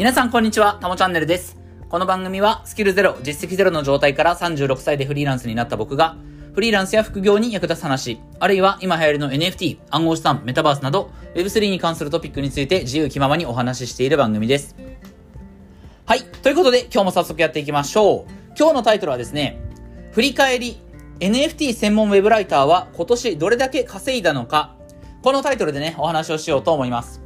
皆さんこんにちは、たもチャンネルです。この番組はスキルゼロ、実績ゼロの状態から36歳でフリーランスになった僕が、フリーランスや副業に役立つ話、あるいは今流行りの NFT、暗号資産、メタバースなど、Web3 に関するトピックについて自由気ままにお話ししている番組です。はい。ということで、今日も早速やっていきましょう。今日のタイトルはですね、振り返り、NFT 専門ウェブライターは今年どれだけ稼いだのか、このタイトルでね、お話をしようと思います。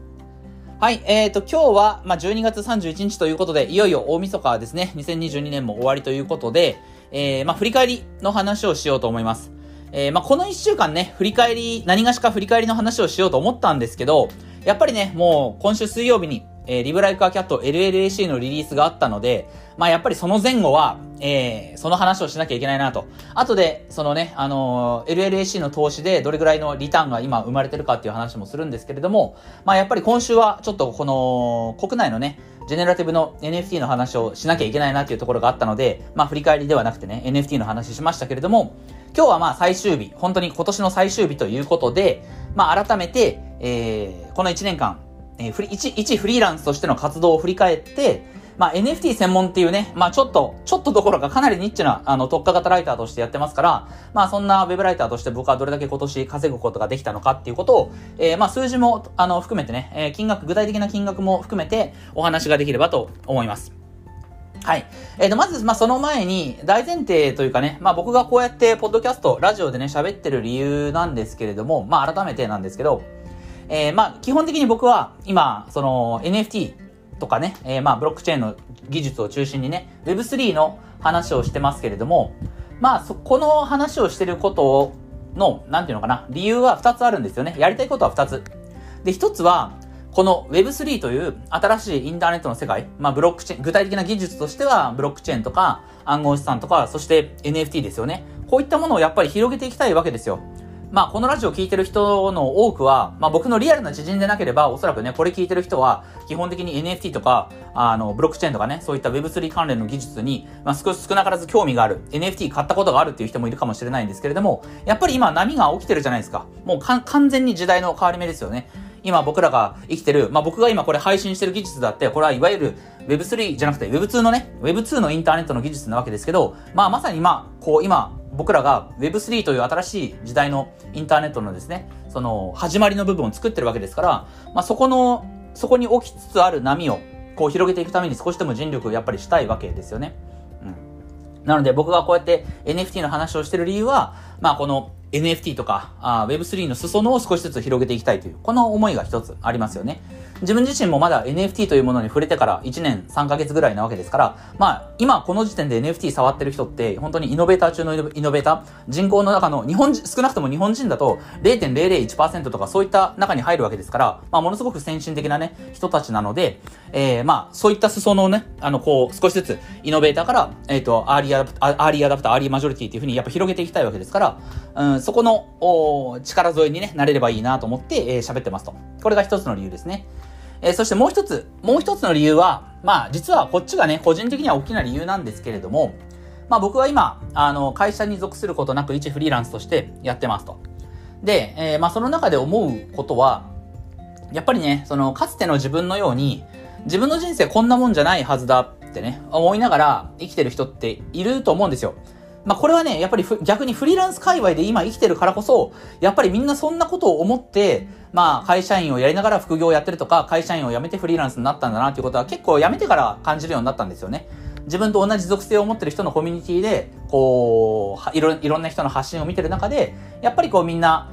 はい、えーと、今日は、まあ、12月31日ということで、いよいよ大晦日ですね、2022年も終わりということで、えー、まあ、振り返りの話をしようと思います。えー、まあ、この1週間ね、振り返り、何がしか振り返りの話をしようと思ったんですけど、やっぱりね、もう今週水曜日に、えー、リブライカーキャット LLAC のリリースがあったので、まあやっぱりその前後は、えー、その話をしなきゃいけないなと。後で、そのね、あのー、LLAC の投資でどれぐらいのリターンが今生まれてるかっていう話もするんですけれども、まあやっぱり今週はちょっとこの、国内のね、ジェネラティブの NFT の話をしなきゃいけないなっていうところがあったので、まあ振り返りではなくてね、NFT の話しましたけれども、今日はまあ最終日、本当に今年の最終日ということで、まあ改めて、えー、この1年間、えー、一、一フリーランスとしての活動を振り返って、まあ NFT 専門っていうね、まあちょっと、ちょっとどころかかなりニッチな、あの、特化型ライターとしてやってますから、まあそんなウェブライターとして僕はどれだけ今年稼ぐことができたのかっていうことを、えー、まあ数字も、あの、含めてね、えー、金額、具体的な金額も含めてお話ができればと思います。はい。えっ、ー、と、まず、まあ、その前に、大前提というかね、まあ、僕がこうやって、ポッドキャスト、ラジオでね、喋ってる理由なんですけれども、まあ、改めてなんですけど、えー、まあ、基本的に僕は、今、その、NFT とかね、えー、まあ、ブロックチェーンの技術を中心にね、Web3 の話をしてますけれども、まあ、そ、この話をしてることの、なんていうのかな、理由は2つあるんですよね。やりたいことは2つ。で、1つは、この Web3 という新しいインターネットの世界、まあブロックチェーン、具体的な技術としてはブロックチェーンとか暗号資産とか、そして NFT ですよね。こういったものをやっぱり広げていきたいわけですよ。まあ、このラジオ聞いてる人の多くは、まあ、僕のリアルな知人でなければ、おそらくね、これ聞いてる人は、基本的に NFT とか、あの、ブロックチェーンとかね、そういった Web3 関連の技術に、まあ、少し少なからず興味がある。NFT 買ったことがあるっていう人もいるかもしれないんですけれども、やっぱり今波が起きてるじゃないですか。もう完全に時代の変わり目ですよね。今僕らが生きてる、まあ、僕が今これ配信してる技術だって、これはいわゆる Web3 じゃなくて Web2 のね、Web2 のインターネットの技術なわけですけど、まあまさにまあ、こう今、僕らが Web3 という新しい時代のインターネットのですね、その始まりの部分を作ってるわけですから、まあそこの、そこに起きつつある波をこう広げていくために少しでも尽力をやっぱりしたいわけですよね。うん。なので僕がこうやって NFT の話をしてる理由は、まあこの NFT とかあ Web3 の裾野を少しずつ広げていきたいという、この思いが一つありますよね。自分自身もまだ NFT というものに触れてから1年3ヶ月ぐらいなわけですから、まあ、今この時点で NFT 触ってる人って、本当にイノベーター中のイノベーター、人口の中の日本人、少なくとも日本人だと0.001%とかそういった中に入るわけですから、まあ、ものすごく先進的なね、人たちなので、えー、まあ、そういった裾野をね、あの、こう、少しずつイノベーターから、えっ、ー、と、アーリーアダプター、アーリーアダプター、アーリーマジョリティっていうふうにやっぱ広げていきたいわけですから、うん、そこの、力添えにね、なれればいいなと思って、えー、喋ってますと。これが一つの理由ですね。えー、そしてもう一つ、もう一つの理由は、まあ実はこっちがね、個人的には大きな理由なんですけれども、まあ僕は今、あの、会社に属することなく一フリーランスとしてやってますと。で、えー、まあその中で思うことは、やっぱりね、その、かつての自分のように、自分の人生こんなもんじゃないはずだってね、思いながら生きてる人っていると思うんですよ。まあ、これはね、やっぱり逆にフリーランス界隈で今生きてるからこそ、やっぱりみんなそんなことを思って、まあ、会社員をやりながら副業をやってるとか、会社員を辞めてフリーランスになったんだなっていうことは結構辞めてから感じるようになったんですよね。自分と同じ属性を持ってる人のコミュニティで、こう、いろ、いろんな人の発信を見てる中で、やっぱりこうみんな、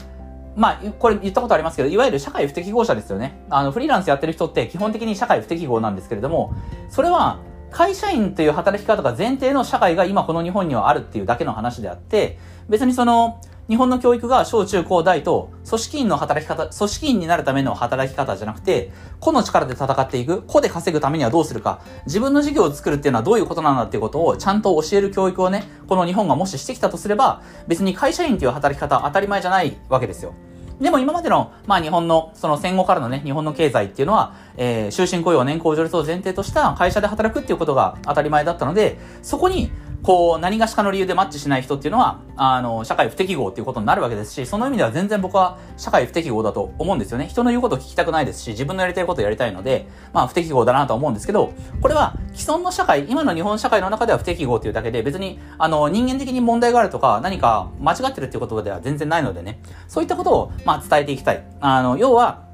まあ、これ言ったことありますけど、いわゆる社会不適合者ですよね。あの、フリーランスやってる人って基本的に社会不適合なんですけれども、それは、会社員という働き方が前提の社会が今この日本にはあるっていうだけの話であって、別にその、日本の教育が小中高大と組織員の働き方、組織員になるための働き方じゃなくて、個の力で戦っていく、個で稼ぐためにはどうするか、自分の事業を作るっていうのはどういうことなんだっていうことをちゃんと教える教育をね、この日本がもししてきたとすれば、別に会社員という働き方は当たり前じゃないわけですよ。でも今までの、まあ日本の、その戦後からのね、日本の経済っていうのは、えー、終身雇用、年功序列を前提とした会社で働くっていうことが当たり前だったので、そこに、こう、何がしかの理由でマッチしない人っていうのは、あの、社会不適合っていうことになるわけですし、その意味では全然僕は社会不適合だと思うんですよね。人の言うことを聞きたくないですし、自分のやりたいことをやりたいので、まあ不適合だなと思うんですけど、これは既存の社会、今の日本社会の中では不適合っていうだけで、別に、あの、人間的に問題があるとか、何か間違ってるっていうことでは全然ないのでね、そういったことを、まあ伝えていきたい。あの、要は、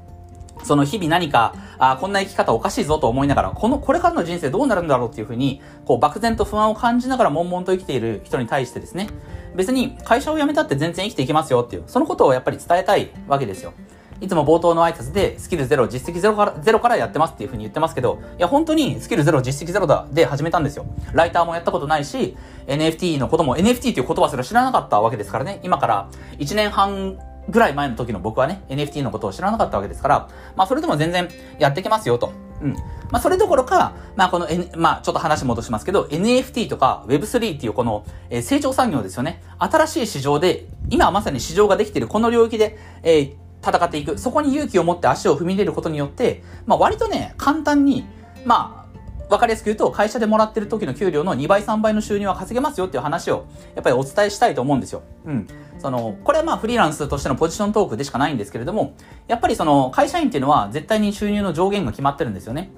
その日々何か、あこんな生き方おかしいぞと思いながら、この、これからの人生どうなるんだろうっていうふうに、こう、漠然と不安を感じながら悶々と生きている人に対してですね、別に会社を辞めたって全然生きていきますよっていう、そのことをやっぱり伝えたいわけですよ。いつも冒頭の挨拶で、スキルゼロ、実績ゼロから、ゼロからやってますっていうふうに言ってますけど、いや、本当にスキルゼロ、実績ゼロだ、で始めたんですよ。ライターもやったことないし、NFT のことも、NFT っていう言葉すら知らなかったわけですからね。今から1年半ぐらい前の時の僕はね、NFT のことを知らなかったわけですから、まあそれでも全然やってきますよと。うん。まあそれどころか、まあこの、N、まあちょっと話戻しますけど、NFT とか Web3 っていうこの、えー、成長産業ですよね。新しい市場で、今まさに市場ができているこの領域で、えー、戦っていく。そこに勇気を持って足を踏み入れることによって、まあ割とね、簡単に、まあわかりやすく言うと、会社でもらってる時の給料の2倍、3倍の収入は稼げますよっていう話を、やっぱりお伝えしたいと思うんですよ。うん。その、これはまあフリーランスとしてのポジショントークでしかないんですけれども、やっぱりその、会社員っていうのは絶対に収入の上限が決まってるんですよね。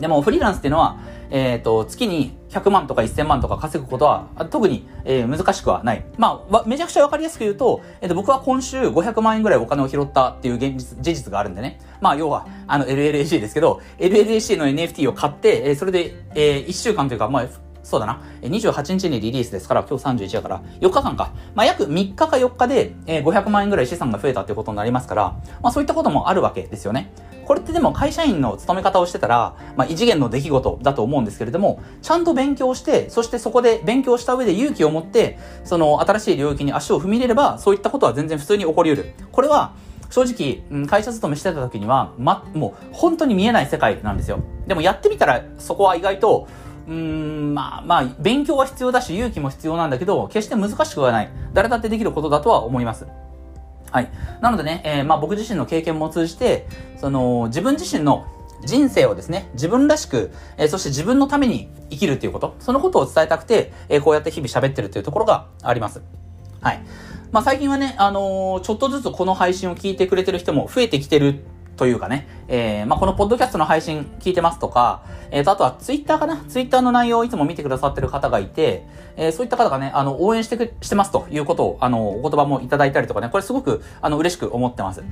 でもフリーランスっていうのは、えっ、ー、と、月に100万とか1000万とか稼ぐことは、特に、えー、難しくはない。まあ、めちゃくちゃわかりやすく言うと、えっ、ー、と、僕は今週500万円ぐらいお金を拾ったっていう現実、事実があるんでね。まあ、要は、あの、LLAC ですけど、LLAC の NFT を買って、えー、それで、えー、1週間というか、まあ、そうだな。28日にリリースですから、今日31やから、4日間か。まあ、約3日か4日で、え、500万円ぐらい資産が増えたってことになりますから、まあ、そういったこともあるわけですよね。これってでも会社員の勤め方をしてたら、まあ、異次元の出来事だと思うんですけれども、ちゃんと勉強して、そしてそこで勉強した上で勇気を持って、その新しい領域に足を踏み入れれば、そういったことは全然普通に起こり得る。これは、正直、会社勤めしてた時には、ま、もう本当に見えない世界なんですよ。でもやってみたら、そこは意外と、うーん、まあまあ、勉強は必要だし、勇気も必要なんだけど、決して難しくはない。誰だってできることだとは思います。はい。なのでね、えー、まあ僕自身の経験も通じて、その、自分自身の人生をですね、自分らしく、えー、そして自分のために生きるっていうこと、そのことを伝えたくて、えー、こうやって日々喋ってるっていうところがあります。はい。まあ最近はね、あのー、ちょっとずつこの配信を聞いてくれてる人も増えてきてるというかね、えー、まあ、このポッドキャストの配信聞いてますとか、えっ、ー、と、あとはツイッターかな？ツイッターの内容をいつも見てくださってる方がいて、えー、そういった方がね、あの、応援してく、してますということを、あの、お言葉もいただいたりとかね、これすごく、あの、嬉しく思ってます。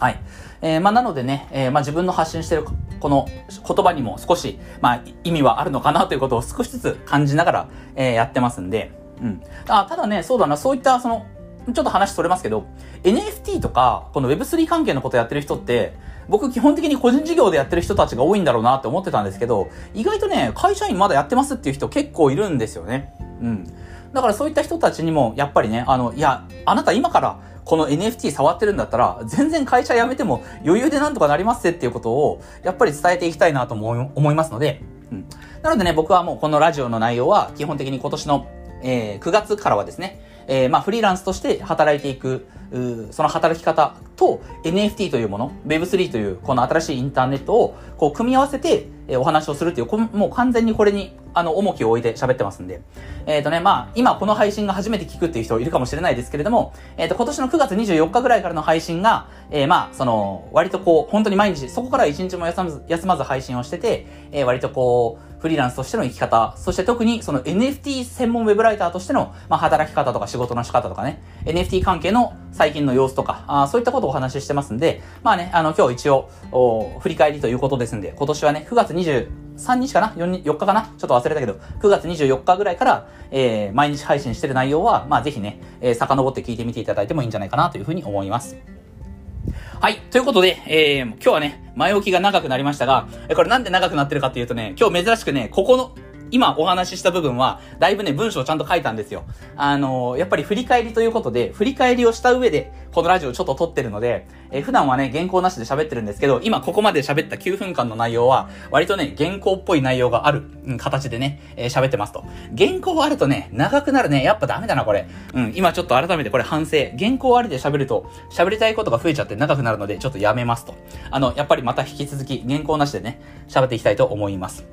はい。えー、まあ、なのでね、えー、まあ、自分の発信してるこの言葉にも少し、まあ、意味はあるのかなということを少しずつ感じながら、えー、やってますんで、うん。あ、ただね、そうだな、そういった、その、ちょっと話それますけど、NFT とか、この Web3 関係のことやってる人って、僕基本的に個人事業でやってる人たちが多いんだろうなって思ってたんですけど、意外とね、会社員まだやってますっていう人結構いるんですよね。うん。だからそういった人たちにも、やっぱりね、あの、いや、あなた今からこの NFT 触ってるんだったら、全然会社辞めても余裕でなんとかなりますっていうことを、やっぱり伝えていきたいなと思いますので、うん。なのでね、僕はもうこのラジオの内容は、基本的に今年の、えー、9月からはですね、えー、まあ、フリーランスとして働いていく、その働き方と NFT というもの、Web3 というこの新しいインターネットをこう組み合わせて、えお話をするっていう、もう完全にこれにあの重きを置いて喋ってますんで。えっ、ー、とね、まあ今この配信が初めて聞くっていう人いるかもしれないですけれども、えっ、ー、と今年の9月24日ぐらいからの配信が、えー、まあその割とこう本当に毎日そこから1日も休まず休まず配信をしてて、え割とこうフリーランスとしての生き方、そして特にその NFT 専門ウェブライターとしての、まあ、働き方とか仕事の仕方とかね、NFT 関係の最近の様子とか、あそういったことをお話ししてますんで、まあね、あの、今日一応、振り返りということですんで、今年はね、9月23日かな？4, ?4 日かな？ちょっと忘れたけど、9月24日ぐらいから、えー、毎日配信してる内容は、まあぜひね、えー、遡って聞いてみていただいてもいいんじゃないかなというふうに思います。はい。ということで、えー、今日はね、前置きが長くなりましたが、これなんで長くなってるかっていうとね、今日珍しくね、ここの、今お話しした部分は、だいぶね、文章をちゃんと書いたんですよ。あのー、やっぱり振り返りということで、振り返りをした上で、このラジオをちょっと撮ってるので、えー、普段はね、原稿なしで喋ってるんですけど、今ここまで喋った9分間の内容は、割とね、原稿っぽい内容がある、うん、形でね、えー、喋ってますと。原稿あるとね、長くなるね、やっぱダメだな、これ。うん、今ちょっと改めてこれ反省。原稿ありで喋ると、喋りたいことが増えちゃって長くなるので、ちょっとやめますと。あの、やっぱりまた引き続き、原稿なしでね、喋っていきたいと思います。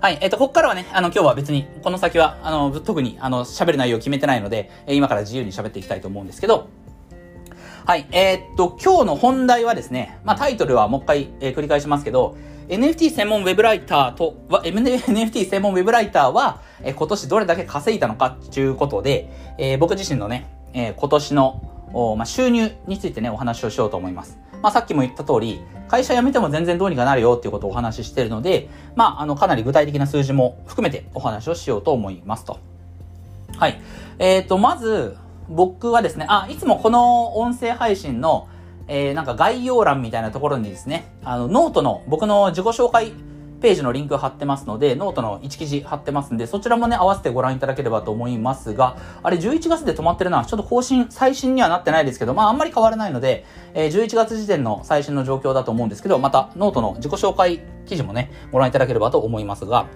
はい。えっ、と、ここからはね、あの、今日は別に、この先は、あの、特に、あの、喋る内容を決めてないので、え今から自由に喋っていきたいと思うんですけど、はい。えー、っと、今日の本題はですね、まあ、タイトルはもう一回、えー、繰り返しますけど、NFT 専門ウェブライターとは、NFT 専門ウェブライターは、えー、今年どれだけ稼いだのかっていうことで、えー、僕自身のね、えー、今年の、おまあ、収入についてね、お話をしようと思います。まあ、さっきも言った通り、会社辞めても全然どうにかなるよっていうことをお話ししてるので、まあ、あの、かなり具体的な数字も含めてお話をしようと思いますと。はい。えっ、ー、と、まず、僕はですね、あ、いつもこの音声配信の、えー、なんか概要欄みたいなところにですね、あの、ノートの僕の自己紹介ページのリンク貼ってますので、ノートの1記事貼ってますんで、そちらもね、合わせてご覧いただければと思いますが、あれ11月で止まってるな。ちょっと更新、最新にはなってないですけど、まああんまり変わらないので、えー、11月時点の最新の状況だと思うんですけど、またノートの自己紹介記事もね、ご覧いただければと思いますが、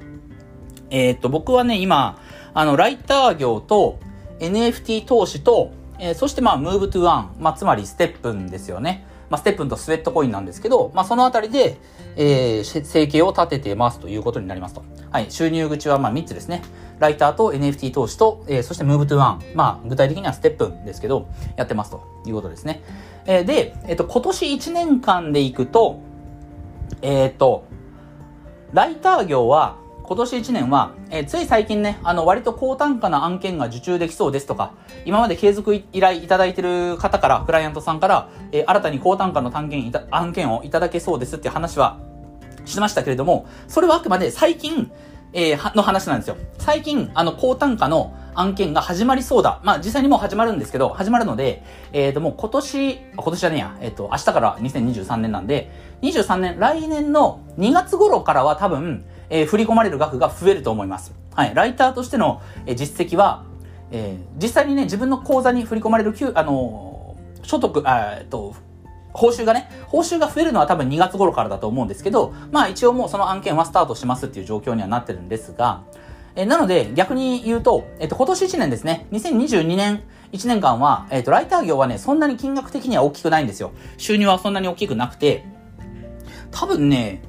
えー、っと、僕はね、今、あの、ライター業と NFT 投資と、えー、そしてまあ、 Move to Earn、まあ、つまり STEPN ですよね。まあ、 STEPN と Sweatcoin なんですけど、まあ、そのあたりで、えー、生計を立ててますということになりますと。はい。収入口はまあ3つですね。ライターと NFT 投資と、えー、そしてムーブトゥワン。まあ、具体的にはステップンですけど、やってますということですね。えー、で、えっ、ー、と、今年1年間でいくと、えっ、ー、と、ライター業は、今年1年は、えー、つい最近ね、あの、割と高単価な案件が受注できそうですとか、今まで継続依頼いただいてる方から、クライアントさんから、えー、新たに高単価の単件案件をいただけそうですっていう話はしてましたけれども、それはあくまで最近、えー、の話なんですよ。最近、あの、高単価の案件が始まりそうだ。まあ、実際にもう始まるんですけど、始まるので、えっ、ー、と、もう今年、今年じゃねえや、えっ、ー、と、明日から2023年なんで、23年、来年の2月頃からは多分、えー、振り込まれる額が増えると思います。はい。ライターとしての、えー、実績は、えー、実際にね、自分の口座に振り込まれる、あのー、所得、えっと、報酬がね、報酬が増えるのは多分2月頃からだと思うんですけど、まあ一応もうその案件はスタートしますっていう状況にはなってるんですが、えー、なので逆に言うと、えっ、と今年1年ですね、2022年1年間は、えっ、とライター業はね、そんなに金額的には大きくないんですよ。収入はそんなに大きくなくて、多分ね、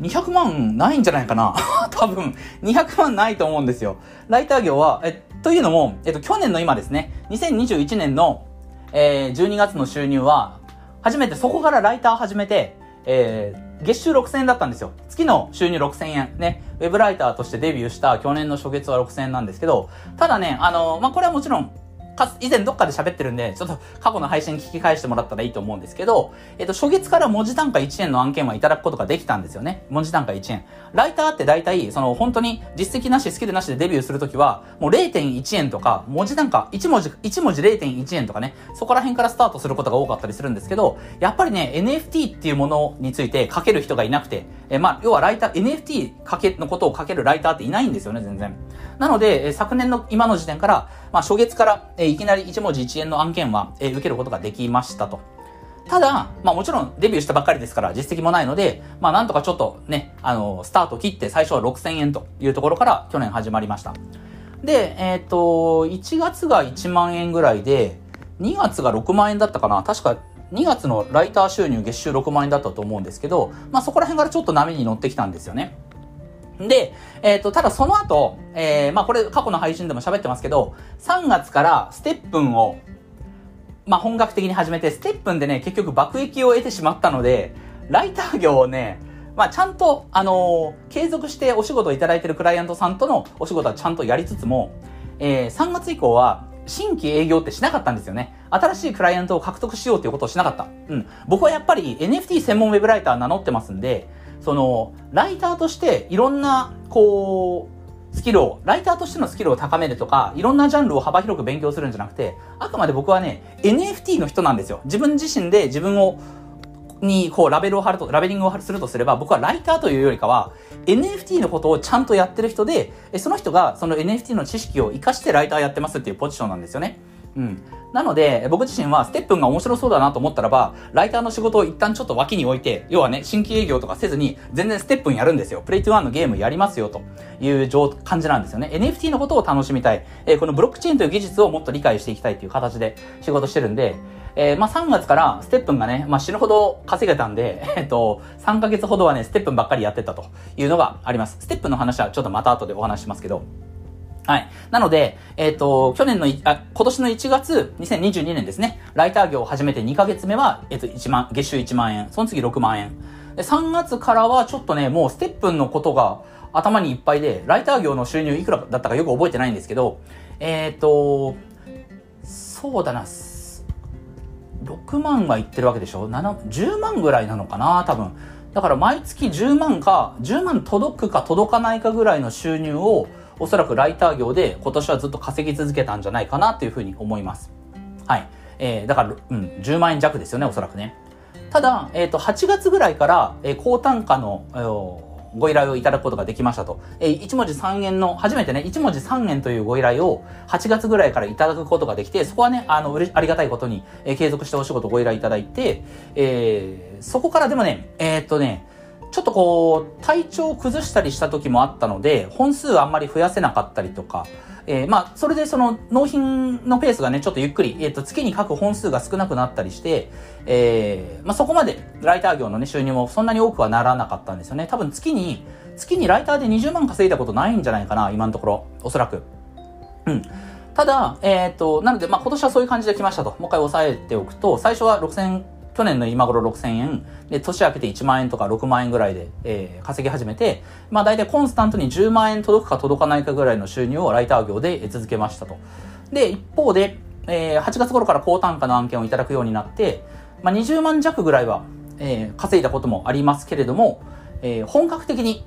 200万ないんじゃないかな？多分、200万ないと思うんですよ。ライター業は、え、というのも、えっと、去年の今ですね、2021年の、えー、12月の収入は、初めてそこからライター始めて、えー、月収6000円だったんですよ。月の収入6000円。ね。ウェブライターとしてデビューした去年の初月は6000円なんですけど、ただね、あの、まあ、これはもちろん、か以前どっかで喋ってるんで、ちょっと過去の配信聞き返してもらったらいいと思うんですけど、えっと、初月から文字単価1円の案件はいただくことができたんですよね。文字単価1円。ライターって大体、その本当に実績なし、スキルなしでデビューするときは、もう0.1円とか、文字単価1文字、1文字0.1円とかね、そこら辺からスタートすることが多かったりするんですけど、やっぱりね、NFT っていうものについて書ける人がいなくて、えまあ、要はライター、NFT かけ、のことを書けるライターっていないんですよね、全然。なので、え昨年の今の時点から、まあ、初月から、えいきなり1文字1円の案件は、え受けることができましたと。ただ、まあもちろんデビューしたばっかりですから実績もないので、まあなんとかちょっとね、あの、スタート切って最初は6000円というところから去年始まりました。で、えっ、ー、と、1月が1万円ぐらいで、2月が6万円だったかな確か2月のライター収入月収6万円だったと思うんですけど、まあそこら辺からちょっと波に乗ってきたんですよね。で、えっ、ー、と、ただその後、えー、まあこれ過去の配信でも喋ってますけど、3月からステップンを、まあ本格的に始めて、ステップンでね、結局爆撃を得てしまったので、ライター業をね、まあちゃんと、あのー、継続してお仕事をいただいてるクライアントさんとのお仕事はちゃんとやりつつも、えー、3月以降は、新規営業ってしなかったんですよね。新しいクライアントを獲得しようということをしなかった。うん。僕はやっぱり NFT 専門ウェブライター名乗ってますんで、その、ライターとしていろんな、こう、スキルを、ライターとしてのスキルを高めるとか、いろんなジャンルを幅広く勉強するんじゃなくて、あくまで僕はね、NFT の人なんですよ。自分自身で自分を、に、こう、ラベルを貼ると、ラベリングをするとすれば、僕はライターというよりかは、NFT のことをちゃんとやってる人で、その人がその NFT の知識を活かしてライターやってますっていうポジションなんですよね。うん。なので、僕自身はステップンが面白そうだなと思ったらば、ライターの仕事を一旦ちょっと脇に置いて、要はね、新規営業とかせずに、全然ステップンやるんですよ。プレイトゥワンのゲームやりますよ、という感じなんですよね。NFT のことを楽しみたい。えー、このブロックチェーンという技術をもっと理解していきたいという形で仕事してるんで、えー、まあ、3月からステップンがね、まあ、死ぬほど稼げたんで、えっと、3ヶ月ほどはね、ステップンばっかりやってたというのがあります。ステップンの話はちょっとまた後でお話しますけど、はい。なので、えっ、ー、と、去年の、あ、今年の1月、2022年ですね、ライター業を始めて2ヶ月目は、えっ、ー、と、1万、月収1万円、その次6万円。で、3月からはちょっとね、もうステップンのことが頭にいっぱいで、ライター業の収入いくらだったかよく覚えてないんですけど、えっ、ー、と、そうだな、6万はいってるわけでしょ ?7、10万ぐらいなのかな多分。だから毎月10万か、10万届くか届かないかぐらいの収入を、おそらくライター業で今年はずっと稼ぎ続けたんじゃないかなというふうに思います。はい。えー、だから、うん、10万円弱ですよね、おそらくね。ただ、えっ、ー、と、8月ぐらいから、えー、高単価の、えーご依頼をいただくことができましたと。えー、1文字3円の、初めてね、1文字3円というご依頼を8月ぐらいからいただくことができて、そこはね、あの、うれありがたいことに、えー、継続してお仕事ご依頼いただいて、えー、そこからでもね、えー、っとね、ちょっとこう、体調を崩したりした時もあったので、本数あんまり増やせなかったりとか、えー、まあ、それでその納品のペースがね、ちょっとゆっくり、えっ、ー、と、月に書く本数が少なくなったりして、えー、まあ、そこまでライター業のね、収入もそんなに多くはならなかったんですよね。多分月に、月にライターで20万稼いだことないんじゃないかな、今のところ。おそらく。うん。ただ、えっ、ー、と、なので、まあ、今年はそういう感じで来ましたと。もう一回押さえておくと、最初は6000去年の今頃6000円、で、年明けて1万円とか6万円ぐらいで、えー、稼ぎ始めて、まあ大体コンスタントに10万円届くか届かないかぐらいの収入をライター業で続けましたと。で、一方で、えー、8月頃から高単価の案件をいただくようになって、まあ20万弱ぐらいは、えー、稼いだこともありますけれども、えー、本格的に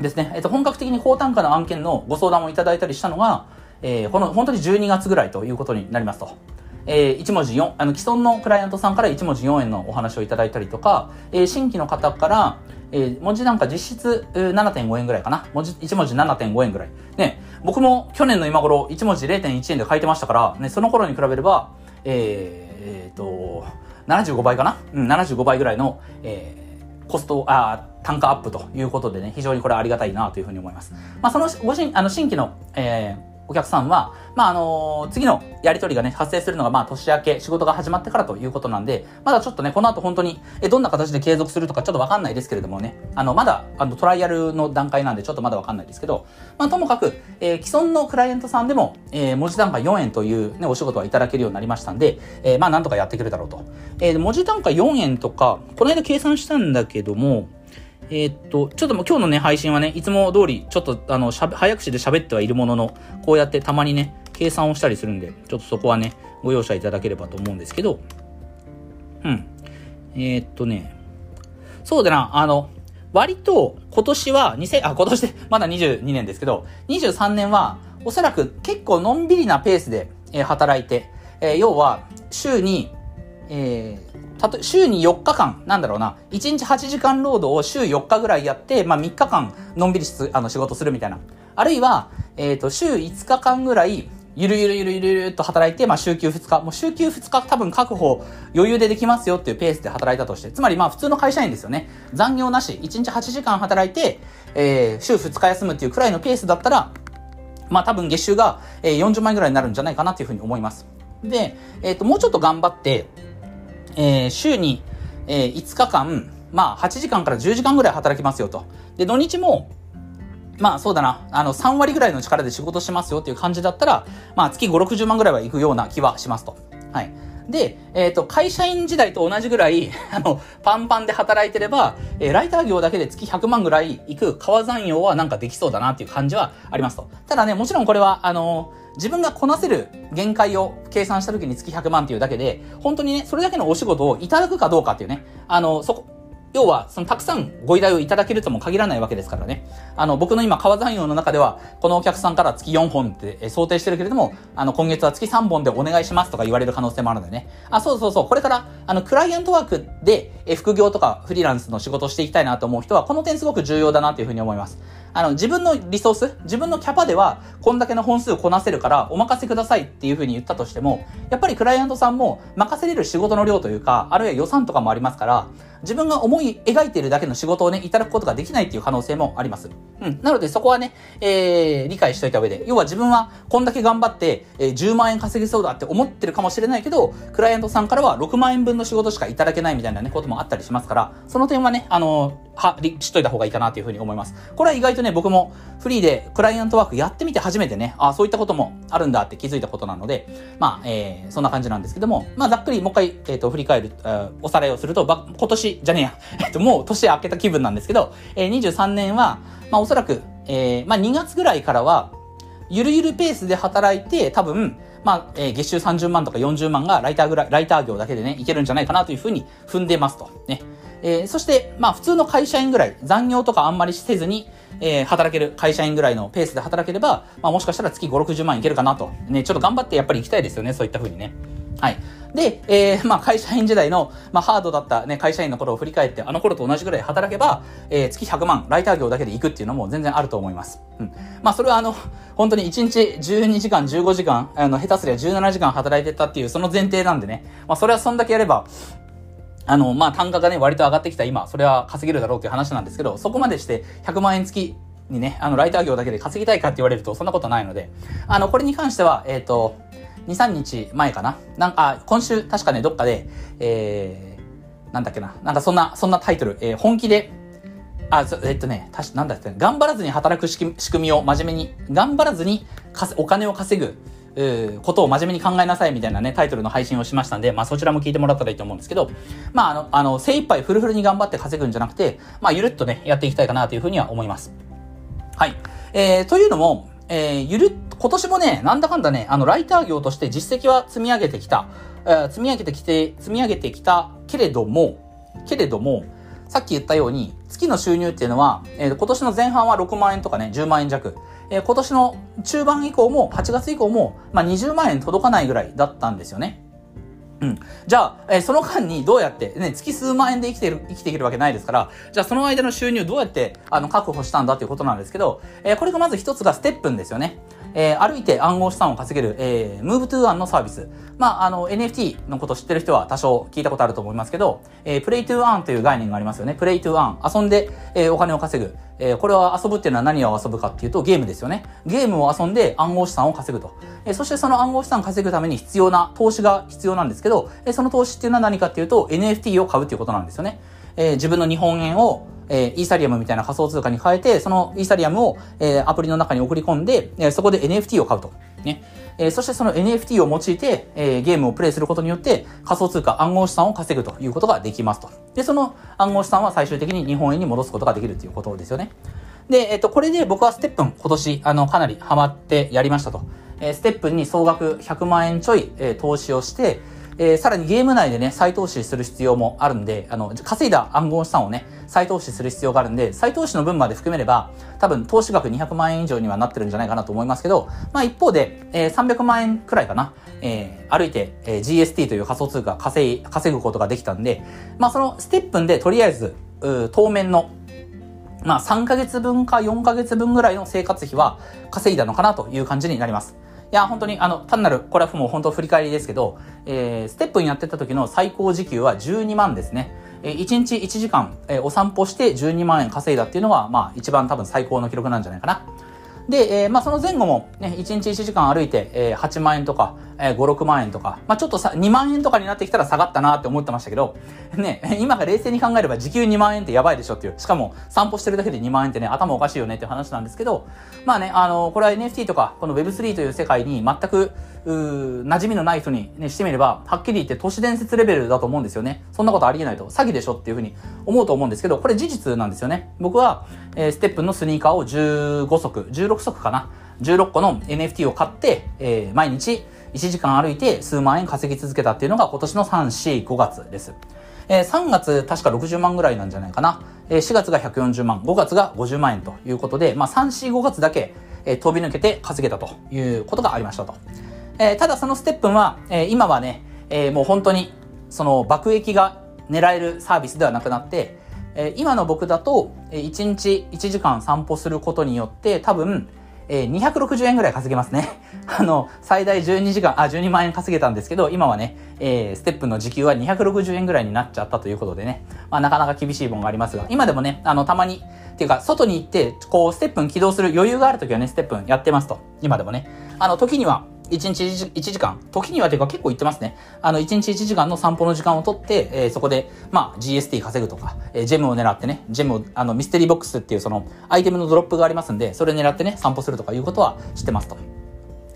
ですね、えっ、と、本格的に高単価の案件のご相談をいただいたりしたのが、えー、この、本当に12月ぐらいということになりますと。えー、1文字4、あの、既存のクライアントさんから1文字4円のお話をいただいたりとか、えー、新規の方から、えー、文字なんか実質7.5円ぐらいかな。文字、1文字7.5円ぐらい。ね、僕も去年の今頃1文字0.1円で書いてましたから、ね、その頃に比べれば、えー、えー、と、75倍かなうん、75倍ぐらいの、えー、コスト、あ、単価アップということでね、非常にこれありがたいなというふうに思います。まあ、その、ご新、あの、新規の、えー、お客さんは、まあ、あの、次のやり取りがね、発生するのが、まあ、年明け、仕事が始まってからということなんで、まだちょっとね、この後本当に、え、どんな形で継続するとかちょっとわかんないですけれどもね、あの、まだ、あの、トライアルの段階なんで、ちょっとまだわかんないですけど、まあ、ともかく、えー、既存のクライアントさんでも、えー、文字単価4円というね、お仕事はいただけるようになりましたんで、え、まあ、なんとかやってくれだろうと。え、文字単価4円とか、この間計算したんだけども、えー、っと、ちょっともう今日のね、配信はね、いつも通り、ちょっと、あの、しゃ、早口で喋ってはいるものの、こうやってたまにね、計算をしたりするんで、ちょっとそこはね、ご容赦いただければと思うんですけど、うん。えー、っとね、そうだな、あの、割と今年は、2000、あ、今年で、まだ22年ですけど、23年は、おそらく結構のんびりなペースで、えー、働いて、えー、要は、週に、えー、たと、週に4日間、なんだろうな、1日8時間労働を週4日ぐらいやって、まあ3日間、のんびりしつあの仕事するみたいな。あるいは、えっ、ー、と、週5日間ぐらい、ゆるゆるゆるゆるゆると働いて、まあ、週休2日。もう週休2日多分確保余裕でできますよっていうペースで働いたとして。つまりまあ普通の会社員ですよね。残業なし。1日8時間働いて、えー、週2日休むっていうくらいのペースだったら、まあ多分月収が、えー、40万円ぐらいになるんじゃないかなっていうふうに思います。で、えっ、ー、と、もうちょっと頑張って、えー、週に、えー、5日間、まあ8時間から10時間ぐらい働きますよと。で、土日も、まあそうだな、あの3割ぐらいの力で仕事しますよっていう感じだったら、まあ月5、60万ぐらいは行くような気はしますと。はい。で、えっ、ー、と、会社員時代と同じぐらい、あの、パンパンで働いてれば、えー、ライター業だけで月100万ぐらい行く川山用はなんかできそうだなっていう感じはありますと。ただね、もちろんこれは、あの自分がこなせる限界を計算した時に月100万っていうだけで、本当にね、それだけのお仕事をいただくかどうかっていうね、あの、そこ、要は、そのたくさんご依頼をいただけるとも限らないわけですからね。あの、僕の今、川山用の中では、このお客さんから月4本って想定してるけれども、あの、今月は月3本でお願いしますとか言われる可能性もあるのでね。あ、そうそうそう、これから、あの、クライアントワークで、副業とかフリーランスの仕事をしていきたいなと思う人は、この点すごく重要だなというふうに思います。あの、自分のリソース、自分のキャパでは、こんだけの本数をこなせるから、お任せくださいっていうふうに言ったとしても、やっぱりクライアントさんも任せれる仕事の量というか、あるいは予算とかもありますから、自分が思い描いているだけの仕事をね、いただくことができないっていう可能性もあります。うん。なのでそこはね、えー、理解しといた上で、要は自分はこんだけ頑張って、えー、10万円稼げそうだって思ってるかもしれないけど、クライアントさんからは6万円分の仕事しかいただけないみたいなね、こともあったりしますから、その点はね、あのは、知っといた方がいいかなというふうに思います。これは意外とね、僕もフリーでクライアントワークやってみて初めてね、あそういったこともあるんだって気づいたことなので、まあ、えー、そんな感じなんですけども、まあ、ざっくりもう一回、えっ、ー、と、振り返る、おさらいをすると、ば今年、じゃねえや、えっと、もう年明けた気分なんですけど、えー、23年は、まあ、おそらく、えー、まあ、2月ぐらいからは、ゆるゆるペースで働いて、多分、まあ、えー、月収30万とか40万がライターぐらい、ライター業だけでね、いけるんじゃないかなというふうに踏んでますと。ね。えー、そして、まあ、普通の会社員ぐらい、残業とかあんまりせずに、えー、働ける会社員ぐらいのペースで働ければ、まあ、もしかしたら月5、60万いけるかなと。ね、ちょっと頑張ってやっぱり行きたいですよね、そういったふうにね。はい。で、えー、まあ、会社員時代の、まあ、ハードだったね、会社員の頃を振り返って、あの頃と同じぐらい働けば、えー、月100万、ライター業だけで行くっていうのも全然あると思います。うん。まあ、それはあの、本当に1日12時間、15時間、あの、下手すりゃ17時間働いてたっていう、その前提なんでね、まあ、それはそんだけやれば、あの、まあ、単価がね、割と上がってきた今、それは稼げるだろうという話なんですけど、そこまでして100万円月にね、あの、ライター業だけで稼ぎたいかって言われると、そんなことないので、あの、これに関しては、えっ、ー、と、2、3日前かな。なんか、今週、確かね、どっかで、えー、なんだっけな、なんかそんな、そんなタイトル、えー、本気で、あ、えっとね、たし、なんだっけ、頑張らずに働く仕組みを真面目に、頑張らずにお金を稼ぐ、ことを真面目に考えなさいみたいなね、タイトルの配信をしましたんで、まあそちらも聞いてもらったらいいと思うんですけど、まああの、あの、精一杯フルフルに頑張って稼ぐんじゃなくて、まあゆるっとね、やっていきたいかなというふうには思います。はい。えー、というのも、えー、ゆる今年もね、なんだかんだね、あの、ライター業として実績は積み上げてきた、えー、積み上げてきて、積み上げてきたけれども、けれども、さっき言ったように、月の収入っていうのは、えー、今年の前半は6万円とかね、10万円弱。えー、今年の中盤以降も、8月以降も、まあ、20万円届かないぐらいだったんですよね。うん。じゃあ、えー、その間にどうやって、ね、月数万円で生きてる、生きていけるわけないですから、じゃあその間の収入どうやって、あの、確保したんだっていうことなんですけど、えー、これがまず一つがステップンですよね。えー、歩いて暗号資産を稼げる、えー、Move to Earn のサービス。まあ、あの、NFT のこと知ってる人は多少聞いたことあると思いますけど、えー、Play to Earn という概念がありますよね。Play to Earn。遊んで、えー、お金を稼ぐ。えー、これは遊ぶっていうのは何を遊ぶかっていうとゲームですよね。ゲームを遊んで暗号資産を稼ぐと。えー、そしてその暗号資産を稼ぐために必要な投資が必要なんですけど、えー、その投資っていうのは何かっていうと NFT を買うっていうことなんですよね。えー、自分の日本円をえー、イーサリアムみたいな仮想通貨に変えて、そのイーサリアムを、え、アプリの中に送り込んで、え、そこで NFT を買うと。ね。え、そしてその NFT を用いて、え、ゲームをプレイすることによって仮想通貨暗号資産を稼ぐということができますと。で、その暗号資産は最終的に日本円に戻すことができるということですよね。で、えっ、と、これで僕はステップン今年、あの、かなりハマってやりましたと。えー、ステップンに総額100万円ちょい、えー、投資をして、えー、さらにゲーム内でね、再投資する必要もあるんで、あの、稼いだ暗号資産をね、再投資する必要があるんで、再投資の分まで含めれば、多分投資額200万円以上にはなってるんじゃないかなと思いますけど、まあ一方で、えー、300万円くらいかな、えー、歩いて、えー、GST という仮想通貨稼い、稼ぐことができたんで、まあそのステップンでとりあえず、当面のまあ3ヶ月分か4ヶ月分ぐらいの生活費は稼いだのかなという感じになります。いや、本当に、あの、単なる、これはもう本当振り返りですけど、えー、ステップにやってた時の最高時給は12万ですね。えー、1日1時間、えー、お散歩して12万円稼いだっていうのは、まあ、一番多分最高の記録なんじゃないかな。で、えー、まあ、その前後もね、1日1時間歩いて、えー、8万円とか、えー、5、6万円とか、まあ、ちょっとさ、2万円とかになってきたら下がったなって思ってましたけど、ね、今が冷静に考えれば時給2万円ってやばいでしょっていう、しかも散歩してるだけで2万円ってね、頭おかしいよねっていう話なんですけど、まあね、あの、これは NFT とか、この Web3 という世界に全く、う馴染みのない人に、ね、してみれば、はっきり言って都市伝説レベルだと思うんですよね。そんなことありえないと。詐欺でしょっていうふうに思うと思うんですけど、これ事実なんですよね。僕は、えー、ステップのスニーカーを15足、16足かな。16個の NFT を買って、えー、毎日1時間歩いて数万円稼ぎ続けたっていうのが今年の3、4、5月です。えー、3月確か60万ぐらいなんじゃないかな。えー、4月が140万、5月が50万円ということで、まあ3、4、5月だけ、えー、飛び抜けて稼げたということがありましたと。えー、ただそのステップは、えー、今はね、えー、もう本当にその爆益が狙えるサービスではなくなって、え、今の僕だと、えー、1日1時間散歩することによって多分、えー、260円ぐらい稼げますね。あの、最大12時間、あ、12万円稼げたんですけど、今はね、えー、ステップの時給は260円ぐらいになっちゃったということでね、まあなかなか厳しいものがありますが、今でもね、あの、たまに、っていうか、外に行って、こう、ステップン起動する余裕があるときはね、ステップンやってますと。今でもね。あの、時には、1日 1, 時間、時にはというか結構行ってますね。あの、1日1時間の散歩の時間をとって、えー、そこで、まあ、GST 稼ぐとか、えー、ジェムを狙ってね、ジェムを、あの、ミステリーボックスっていうその、アイテムのドロップがありますんで、それ狙ってね、散歩するとかいうことは知ってますと。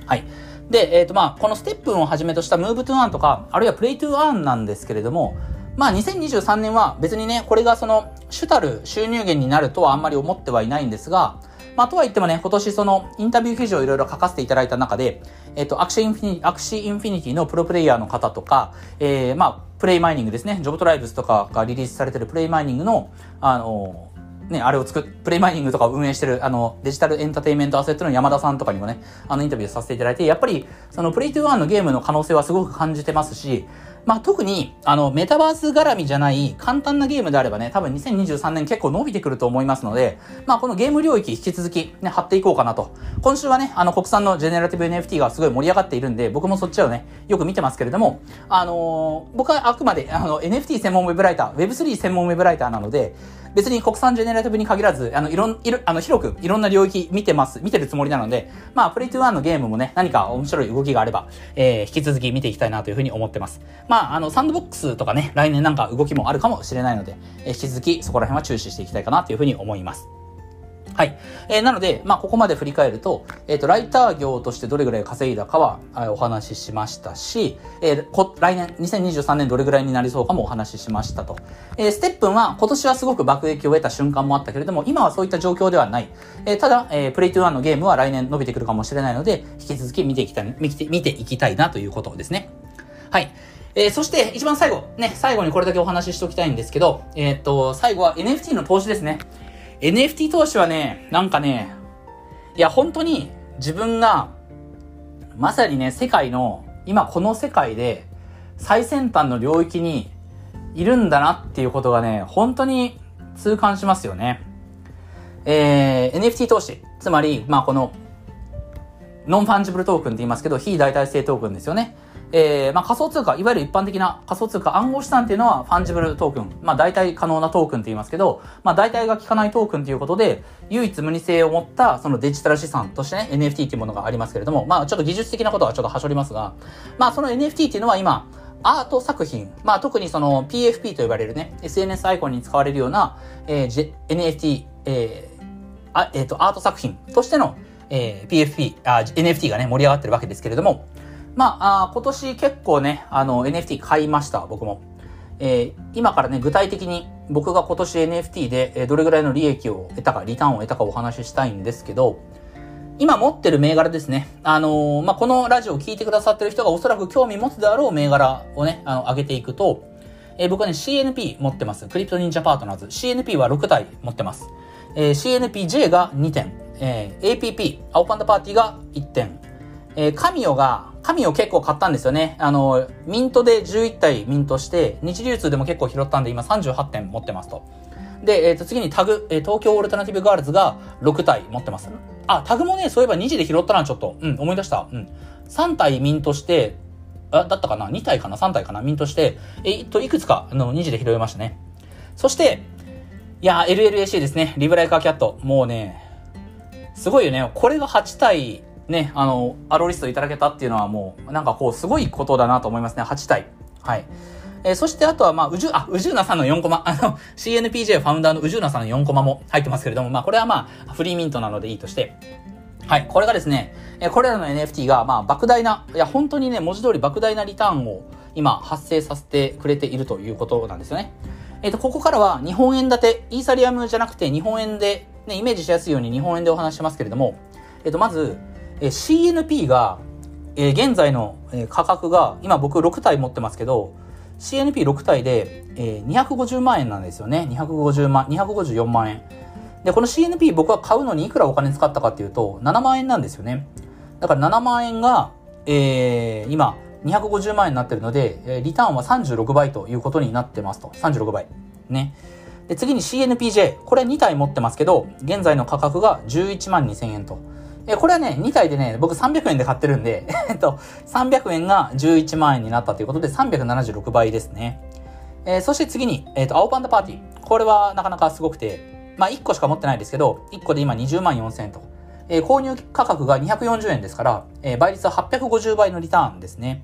はい。で、えっ、ー、と、まあ、このステップをはじめとしたムーブトゥアンとか、あるいはプレイトゥアンなんですけれども、まあ、2023年は別にね、これがその、主たる収入源になるとはあんまり思ってはいないんですが、まあ、とは言ってもね、今年そのインタビュー記事をいろいろ書かせていただいた中で、えっと、 Axie Infini、Axie Infinity のプロプレイヤーの方とか、えー、まあ、プレイマイニングですね、ジョブトライブスとかがリリースされてる PlayMining の、あの、ね、あれを作っ、 PlayMining とかを運営してる、あの、デジタルエンターテイメントアセットの山田さんとかにもね、あの、インタビューさせていただいて、やっぱり、その、 Play to Earn のゲームの可能性はすごく感じてますし、まあ、特に、あの、メタバース絡みじゃない簡単なゲームであればね、多分2023年結構伸びてくると思いますので、まあ、このゲーム領域引き続きね、貼っていこうかなと。今週はね、あの、国産のジェネラティブ NFT がすごい盛り上がっているんで、僕もそっちをね、よく見てますけれども、あのー、僕はあくまで、あの、NFT 専門ウェブライター、Web3 専門ウェブライターなので、別に国産ジェネラティブに限らず、あの、いろん、いろ、あの、広くいろんな領域見てます、見てるつもりなので、まあ、プレイトゥワンのゲームもね、何か面白い動きがあれば、えー、引き続き見ていきたいなというふうに思ってます。まあ、あの、サンドボックスとかね、来年なんか動きもあるかもしれないので、えー、引き続きそこら辺は注視していきたいかなというふうに思います。はい。えー、なので、まあ、ここまで振り返ると、えっ、ー、と、ライター業としてどれぐらい稼いだかは、お話ししましたし、えー、こ、来年、2023年どれぐらいになりそうかもお話ししましたと。えー、ステップンは、今年はすごく爆撃を得た瞬間もあったけれども、今はそういった状況ではない。えー、ただ、えー、プレイトゥワンのゲームは来年伸びてくるかもしれないので、引き続き見ていきたい、見て、見ていきたいなということですね。はい。えー、そして、一番最後、ね、最後にこれだけお話ししておきたいんですけど、えー、っと、最後は NFT の投資ですね。NFT 投資はね、なんかね、いや、本当に自分が、まさにね、世界の、今この世界で最先端の領域にいるんだなっていうことがね、本当に痛感しますよね。えー、NFT 投資。つまり、まあこの、Non-Fungible Token って言いますけど、非代替性トークンですよね。えー、まあ、仮想通貨、いわゆる一般的な仮想通貨暗号資産っていうのは Fungible Token、まあ、代替可能なトークンって言いますけど、まあ、代替が効かないトークンということで、唯一無二性を持ったそのデジタル資産としてね、NFT っていうものがありますけれども、まあ、ちょっと技術的なことはちょっとはしょりますが、まあ、その NFT っていうのは今、アート作品、まあ、特にその PFP と呼ばれるね、SNS アイコンに使われるような、えー、NFT、えー、あ、えっ、ー、と、アート作品としての、えー、PFP、あ、NFT がね、盛り上がってるわけですけれども、まあ、あ今年結構ね、あの、NFT 買いました、僕も。えー、今からね、具体的に僕が今年 NFT で、どれぐらいの利益を得たか、リターンを得たかお話ししたいんですけど、今持ってる銘柄ですね。あのー、まあ、このラジオを聞いてくださってる人がおそらく興味持つであろう銘柄をね、あの、上げていくと、えー、僕はね、CNP 持ってます。クリプト忍者パートナーズ。CNP は6体持ってます。えー、CNPJ が2点。えー、APP、青パンダパーティーが1点。えー、カミオが紙を結構買ったんですよね。あの、ミントで11体ミントして、日流通でも結構拾ったんで今38点持ってますと。で、えっ、ー、と、次にタグ、えー、東京オルタナティブガールズが6体持ってます。あ、タグもね、そういえば2時で拾ったな、ちょっと。うん、思い出した。うん。3体ミントして、あ、だったかな ?2 体かな ?3 体かな？ミントして、え、っと、いくつか、あの、2時で拾いましたね。そして、いや LLAC ですね。リブライカーキャット。もうね、すごいよね。これが8体ね、あの、アロリストいただけたっていうのはもう、なんかこう、すごいことだなと思いますね。8体。はい。えー、そしてあとは、まあ、うじゅ、あ、うじゅうなさんの4コマ、あの、CNPJ ファウンダーのうじゅうなさんの4コマも入ってますけれども、まあ、これはまあ、フリーミントなのでいいとして、はい。これがですね、えこれらの NFT が、まあ、莫大な、いや、本当にね、文字通り莫大なリターンを今、発生させてくれているということなんですよね。えっ、ー、と、ここからは日本円建て、イーサリアムじゃなくて日本円で、ね、イメージしやすいように日本円でお話しますけれども、えっ、ー、と、まず、え CNP が、え現在の、え価格が、今僕6体持ってますけど、CNP6 体で、えー、250万円なんですよね。250万、254万円。で、この CNP 僕は買うのにいくらお金使ったかっていうと、7万円なんですよね。だから7万円が、えー、今、250万円になってるので、えリターンは36倍ということになってますと。36倍。ね。で、次に CNPJ。これ2体持ってますけど、現在の価格が11万2000円と。え、これはね、2体でね、僕300円で買ってるんで、えっと、300円が11万円になったということで、376倍ですね。えー、そして次に、えっ、ー、と、青パンダパーティー。これはなかなかすごくて、まあ1個しか持ってないですけど、1個で今20万4000円と。えー、購入価格が240円ですから、えー、倍率は850倍のリターンですね。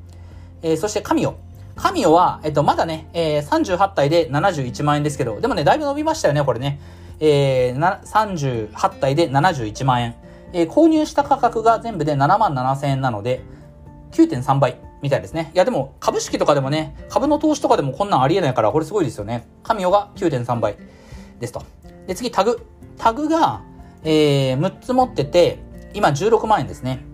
えー、そして神代。神代は、えっと、まだね、えー、38体で71万円ですけど、でもね、だいぶ伸びましたよね、これね。えー、38体で71万円。えー、購入した価格が全部で7万7千円なので、9.3倍みたいですね。いや、でも、株式とかでもね、株の投資とかでもこんなんありえないから、これすごいですよね。神代が9.3倍ですと。で、次、タグ。タグが、えー、6つ持ってて、今16万円ですね。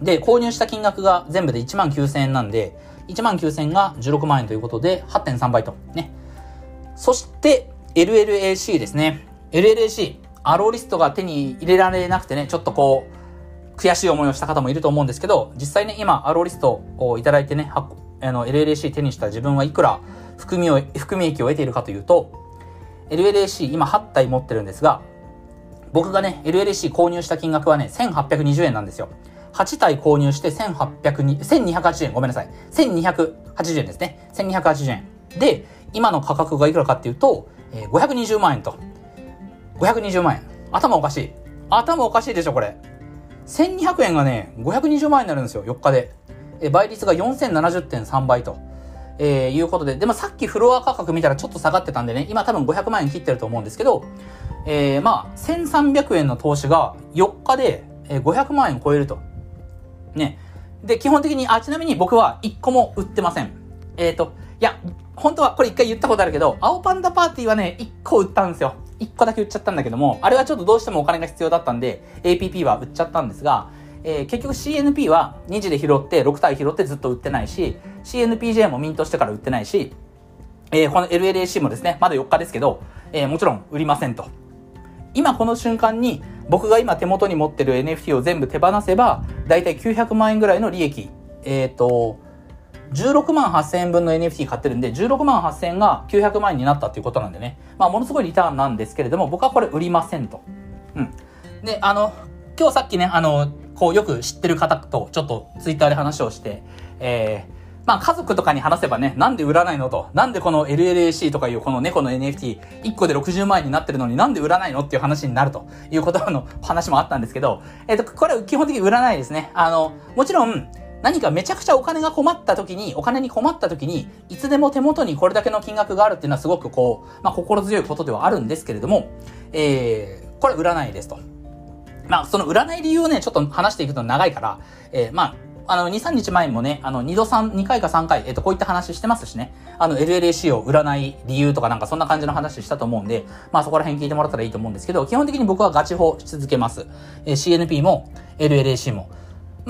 で、購入した金額が全部で1万9000円なんで、1万9000円が16万円ということで、8.3倍と。ね。そして、LLAC ですね。LLAC。アローリストが手に入れられなくてね、ちょっとこう、悔しい思いをした方もいると思うんですけど、実際ね、今、アローリストをいただいてね、あの、LLAC 手にした自分はいくら含みを、含み益を得ているかというと、LLAC 今8体持ってるんですが、僕がね、LLC 購入した金額はね、1820円なんですよ。8体購入して1800に、1280円、ごめんなさい。1280円ですね。1280円。で、今の価格がいくらかっていうと、えー、520万円と。520万円。頭おかしい。頭おかしいでしょ、これ。1200円がね、520万円になるんですよ、4日で。え、倍率が4070.3倍と。えー、いうことで。でもさっきフロア価格見たらちょっと下がってたんでね、今多分500万円切ってると思うんですけど、えー、まあ、1300円の投資が4日で500万円超えると。ね。で、基本的に、あ、ちなみに僕は1個も売ってません。えっ、ー、と、いや、本当はこれ一回言ったことあるけど、青パンダパーティーはね、1個売ったんですよ。1個だけ売っちゃったんだけども、あれはちょっとどうしてもお金が必要だったんで、APP は売っちゃったんですが、えー、結局 CNP は2次で拾って6体拾ってずっと売ってないし、CNPJ もミントしてから売ってないし、えー、この LLAC もですね、まだ4日ですけど、えー、もちろん売りませんと。今この瞬間に僕が今手元に持ってる NFT を全部手放せば、だいたい900万円ぐらいの利益。えっ、ー、と、16万8000円分の NFT 買ってるんで、16万8000円が900万円になったっていうことなんでね。まあ、ものすごいリターンなんですけれども、僕はこれ売りませんと。うん。で、あの、今日さっきね、あの、こうよく知ってる方とちょっとツイッターで話をして、えー、まあ家族とかに話せばね、なんで売らないのと、なんでこの LLAC とかいうこの猫の NFT1 個で60万円になってるのになんで売らないのっていう話になるということの話もあったんですけど、えっ、と、これは基本的に売らないですね。あの、もちろん、何かめちゃくちゃお金が困った時に、お金に困った時に、いつでも手元にこれだけの金額があるっていうのはすごくこう、まあ心強いことではあるんですけれども、えー、これ売らないですと。まあその売らない理由をね、ちょっと話していくと長いから、えー、まああの、2、3日前もね、あの、2度3、2回か3回、えっと、こういった話してますしね。あの、LLAC を売らない理由とかなんかそんな感じの話したと思うんで、まあそこら辺聞いてもらったらいいと思うんですけど、基本的に僕はガチ法し続けます。えー、CNP も、LLAC も。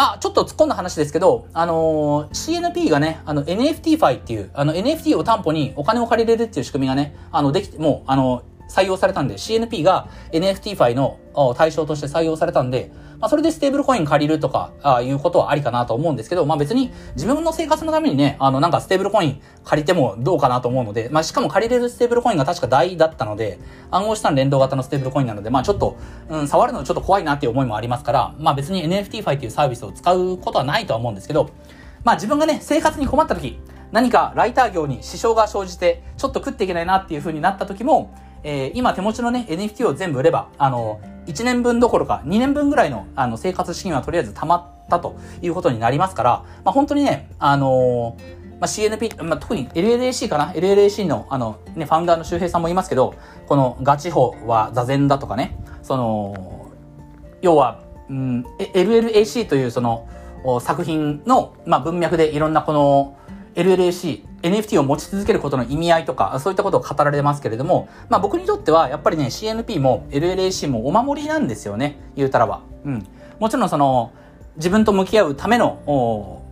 まあ、ちょっと突っ込んだ話ですけど、あのー、CNP がね、あの、NFT ファイっていう、あの、NFT を担保にお金を借りれるっていう仕組みがね、あの、できて、もう、あの、採用されたんで、CNP が NFT ファイの対象として採用されたんで、まあ、それでステーブルコイン借りるとか、ああいうことはありかなと思うんですけど、まあ、別に自分の生活のためにね、あの、なんかステーブルコイン借りてもどうかなと思うので、まあ、しかも借りれるステーブルコインが確か DAI だったので、暗号資産連動型のステーブルコインなので、まあ、ちょっと、うん、触るのちょっと怖いなっていう思いもありますから、まあ、別に NFT ファイっていうサービスを使うことはないとは思うんですけど、まあ、自分がね、生活に困った時、何かライター業に支障が生じて、ちょっと食っていけないなっていう風になった時も、えー、今手持ちのね、NFT を全部売れば、あの、1年分どころか2年分ぐらいのあの生活資金はとりあえず溜まったということになりますから、まあ、本当にね、あのーまあ、CNP、まあ、特に LLAC かな ?LLAC の、あの、ね、ファウンダーの周平さんもいますけど、このガチ法は座禅だとかね、その、要は、うん、LLAC というその、作品の、まあ、文脈でいろんなこの、LLAC、NFT を持ち続けることの意味合いとか、そういったことを語られますけれども、まあ僕にとってはやっぱりね、CNP も LLAC もお守りなんですよね、言うたらば。うん。もちろんその、自分と向き合うための、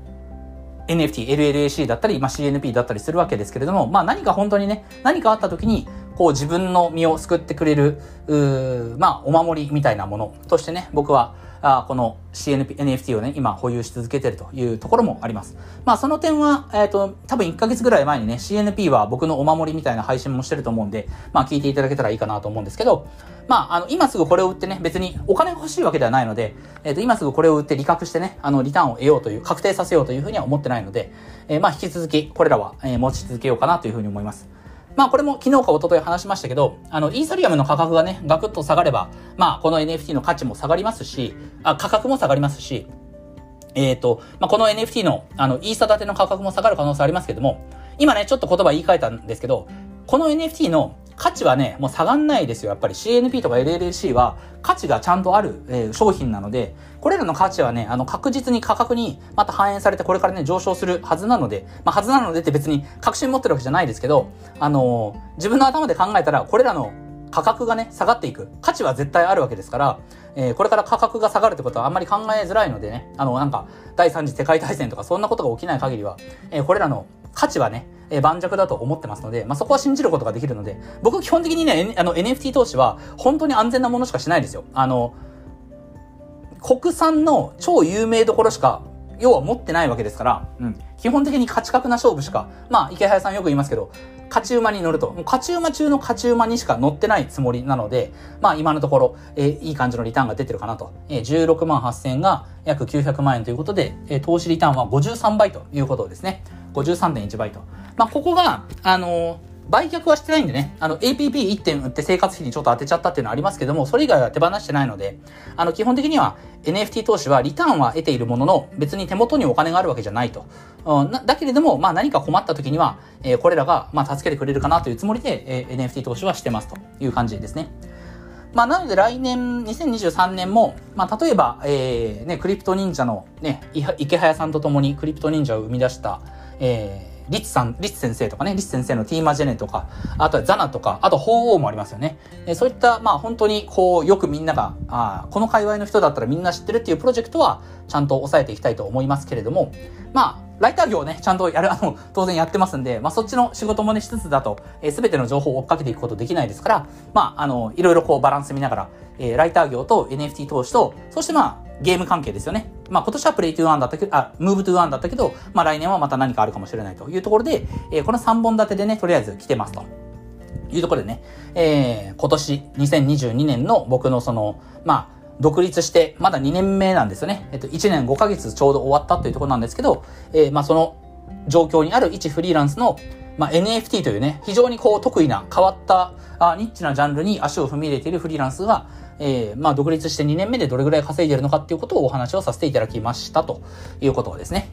NFT、LLAC だったり、まあ、CNP だったりするわけですけれども、まあ何か本当にね、何かあった時に、こう自分の身を救ってくれる、うまあお守りみたいなものとしてね、僕は、あこの CNP、NFT をね、今保有し続けてるというところもあります。まあその点は、えっ、ー、と、多分1ヶ月ぐらい前にね、CNP は僕のお守りみたいな配信もしてると思うんで、まあ聞いていただけたらいいかなと思うんですけど、まあ、あの、今すぐこれを売ってね、別にお金が欲しいわけではないので、えっ、ー、と、今すぐこれを売って利確してね、あの、リターンを得ようという、確定させようというふうには思ってないので、えー、まあ、引き続き、これらは、えー、持ち続けようかなというふうに思います。まあこれも昨日か一昨日話しましたけど、あの、イーサリアムの価格がね、ガクッと下がれば、まあこの NFT の価値も下がりますし、あ価格も下がりますし、えっ、ー、と、まあこの NFT の、あの、イーサ建ての価格も下がる可能性ありますけども、今ね、ちょっと言葉言い換えたんですけど、この NFT の価値はね、もう下がんないですよ。やっぱり CNP とか LLC は価値がちゃんとある、えー、商品なので、これらの価値はね、あの確実に価格にまた反映されてこれからね、上昇するはずなので、まあ、はずなのでって別に確信持ってるわけじゃないですけど、あのー、自分の頭で考えたら、これらの価格がね、下がっていく。価値は絶対あるわけですから、えー、これから価格が下がるってことはあんまり考えづらいのでね、あの、なんか、第三次世界大戦とかそんなことが起きない限りは、えー、これらの価値はね、えー、盤石だと思ってますので、まあ、そこは信じることができるので、僕基本的にね、N、あの NFT 投資は本当に安全なものしかしないですよ。あの、国産の超有名どころしか、要は持ってないわけですから、うん。基本的に価値格な勝負しか、まあ、池早さんよく言いますけど、勝ち馬に乗ると、勝ち馬中の勝ち馬にしか乗ってないつもりなので、まあ今のところ、えー、いい感じのリターンが出てるかなと。えー、16万8000円が約900万円ということで、えー、投資リターンは53倍ということですね。53.1倍と。まあここが、あのー売却はしてないんでね、あの、APP1 点売って生活費にちょっと当てちゃったっていうのはありますけども、それ以外は手放してないので、あの、基本的には NFT 投資はリターンは得ているものの、別に手元にお金があるわけじゃないと。うん、だけれども、まあ何か困った時には、えー、これらが、まあ助けてくれるかなというつもりで、えー、NFT 投資はしてますという感じですね。まあ、なので来年、2023年も、まあ、例えば、えー、ね、クリプト忍者のね、池早さんと共にクリプト忍者を生み出した、えー、リツさん、リツ先生とかね、リツ先生のティーマジェネとか、あとはザナとか、あと鳳凰もありますよね。えそういった、まあ本当にこう、よくみんなが、あこの界隈の人だったらみんな知ってるっていうプロジェクトは、ちゃんと押さえていきたいと思いますけれども、まあ、ライター業をね、ちゃんとやる、あの、当然やってますんで、まあそっちの仕事もね、しつつだと、えー、全ての情報を追っかけていくことできないですから、まあ、あの、いろいろこうバランス見ながら、えー、ライター業と NFT 投資と、そしてまあ、ゲーム関係ですよね。まあ今年は Play to Earn だったけど、あ、 Move to Earn だったけど、まあ来年はまた何かあるかもしれないというところで、えー、この3本立てでね、とりあえず来てますと。いうところでね、えー、今年2022年の僕のその、まあ、独立して、まだ2年目なんですよね。えっと、1年5ヶ月ちょうど終わったというところなんですけど、えー、まあその状況にある一フリーランスの、まあ NFT というね、非常にこう得意な変わったあニッチなジャンルに足を踏み入れているフリーランスが、えー、まあ、独立して2年目でどれぐらい稼いでるのかっていうことをお話をさせていただきましたということですね。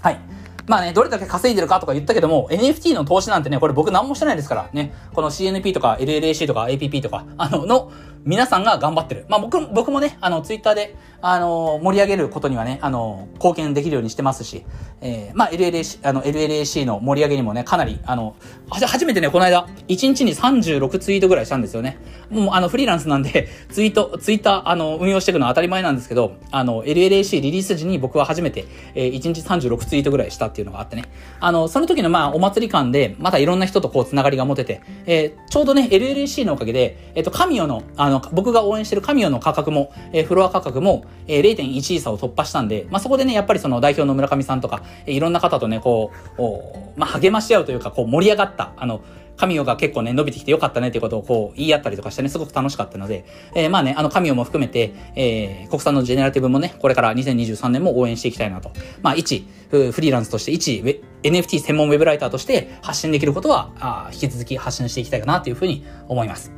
はい。まあね、どれだけ稼いでるかとか言ったけども、NFT の投資なんてね、これ僕何もしてないですからね。この CNP とか LLAC とか APP とか、あの、の皆さんが頑張ってる。まあ僕、僕もね、あの、ツイッターで、あの、盛り上げることにはね、あの、貢献できるようにしてますし、えー、まあ LLAC、あの、LLAC の盛り上げにもね、かなり、あの、初めてね、この間、1日に36ツイートぐらいしたんですよね。もう、あの、フリーランスなんで、ツイート、ツイッター、あの、運用していくのは当たり前なんですけど、あの、LLAC リリース時に僕は初めて、えー、1日36ツイートぐらいしたっていうのがあってね。あの、その時のまあ、お祭り感で、またいろんな人とこう、つながりが持てて、えー、ちょうどね、LLAC のおかげで、えっ、ー、と、カミオの、あの、僕が応援してるカミオの価格も、えー、フロア価格も、えー、0.1イーサを突破したんで、まあ、そこでね、やっぱりその代表の村上さんとか、えー、いろんな方とね、こう、まあ、励まし合うというか、こう、盛り上がった、あの、カミオが結構ね、伸びてきてよかったねっていうことをこう言い合ったりとかしてね、すごく楽しかったので、えー、まあね、あのカミオも含めて、えー、国産のジェネラティブもね、これから2023年も応援していきたいなと。まあ、一、フリーランスとして、一、NFT 専門ウェブライターとして発信できることは、あ引き続き発信していきたいかなというふうに思います。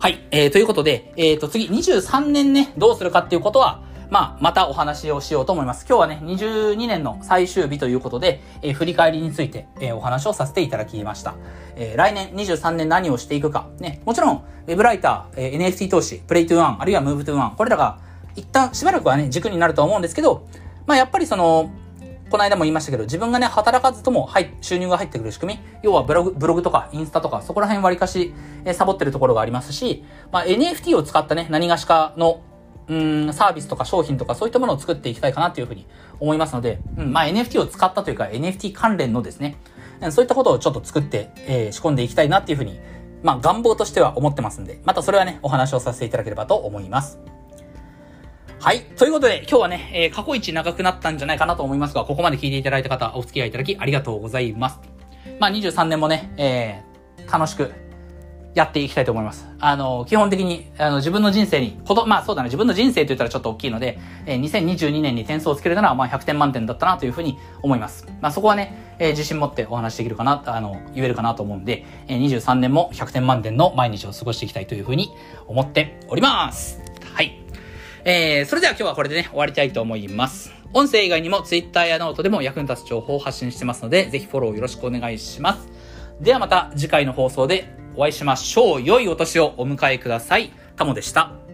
はい。えー、ということで、えっ、ー、と、次、23年ね、どうするかっていうことは、まあ、またお話をしようと思います。今日はね、22年の最終日ということで、えー、振り返りについて、えー、お話をさせていただきました。えー、来年23年何をしていくか。ね、もちろん、ウェブライター、えー、NFT 投資、 Play to Earn、あるいは Move to Earn、これらが一旦しばらくはね、軸になると思うんですけど、まあ、やっぱりその、この間も言いましたけど、自分がね、働かずとも、はい、収入が入ってくる仕組み。要はブログ、ブログとかインスタとか、そこら辺割かし、えー、サボってるところがありますし、まあ、NFT を使ったね、何がしかのうん、サービスとか商品とかそういったものを作っていきたいかなというふうに思いますので、うん、まあ NFT を使ったというか NFT 関連のですね、そういったことをちょっと作って、えー、仕込んでいきたいなっていうふうに、まあ願望としては思ってますんで、またそれはね、お話をさせていただければと思います。はい。ということで、今日はね、えー、過去一長くなったんじゃないかなと思いますが、ここまで聞いていただいた方、お付き合いいただきありがとうございます。まあ、23年もね、えー、楽しくやっていきたいと思います。あの、基本的に、あの、自分の人生に、こと、まあそうだね、自分の人生と言ったらちょっと大きいので、えー、2022年に点数をつけるなら、まあ100点満点だったなというふうに思います。まあそこはね、えー、自信持ってお話できるかな、あの、言えるかなと思うんで、えー、23年も100点満点の毎日を過ごしていきたいというふうに思っております。はい。えー、それでは今日はこれでね、終わりたいと思います。音声以外にも Twitter やノートでも役に立つ情報を発信してますので、ぜひフォローよろしくお願いします。ではまた次回の放送でお会いしましょう。良いお年をお迎えください。タモでした。